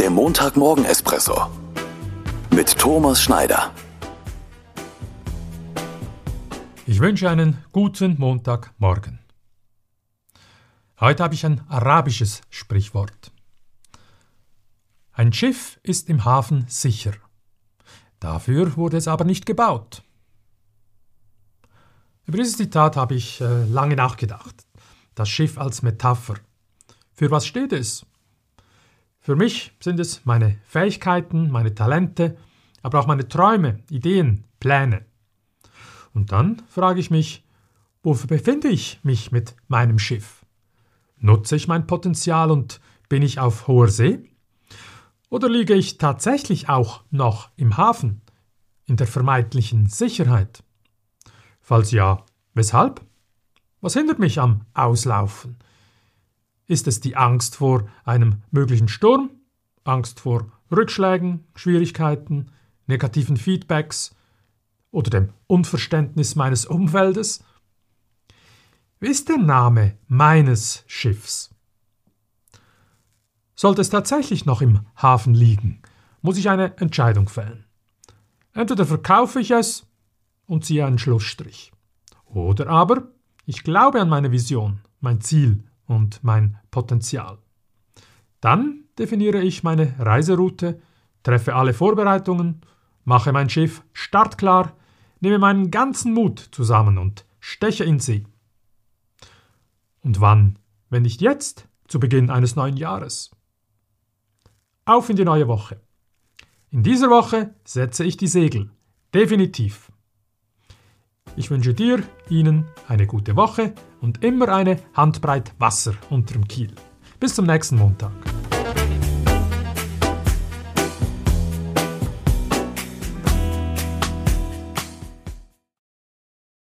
Der Montagmorgen-Espresso mit Thomas Schneider. Ich wünsche einen guten Montagmorgen. Heute habe ich ein arabisches Sprichwort. Ein Schiff ist im Hafen sicher. Dafür wurde es aber nicht gebaut. Über dieses Zitat habe ich äh, lange nachgedacht. Das Schiff als Metapher. Für was steht es? Für mich sind es meine Fähigkeiten, meine Talente, aber auch meine Träume, Ideen, Pläne. Und dann frage ich mich, wofür befinde ich mich mit meinem Schiff? Nutze ich mein Potenzial und bin ich auf hoher See? Oder liege ich tatsächlich auch noch im Hafen, in der vermeintlichen Sicherheit? Falls ja, weshalb? Was hindert mich am Auslaufen? Ist es die Angst vor einem möglichen Sturm, Angst vor Rückschlägen, Schwierigkeiten, negativen Feedbacks oder dem Unverständnis meines Umfeldes? Wie ist der Name meines Schiffs? Sollte es tatsächlich noch im Hafen liegen, muss ich eine Entscheidung fällen. Entweder verkaufe ich es und ziehe einen Schlussstrich. Oder aber ich glaube an meine Vision, mein Ziel, und mein Potenzial. Dann definiere ich meine Reiseroute, treffe alle Vorbereitungen, mache mein Schiff startklar, nehme meinen ganzen Mut zusammen und steche in See. Und wann, wenn nicht jetzt, zu Beginn eines neuen Jahres? Auf in die neue Woche. In dieser Woche setze ich die Segel. Definitiv. Ich wünsche dir, Ihnen eine gute Woche und immer eine Handbreit Wasser unterm Kiel. Bis zum nächsten Montag.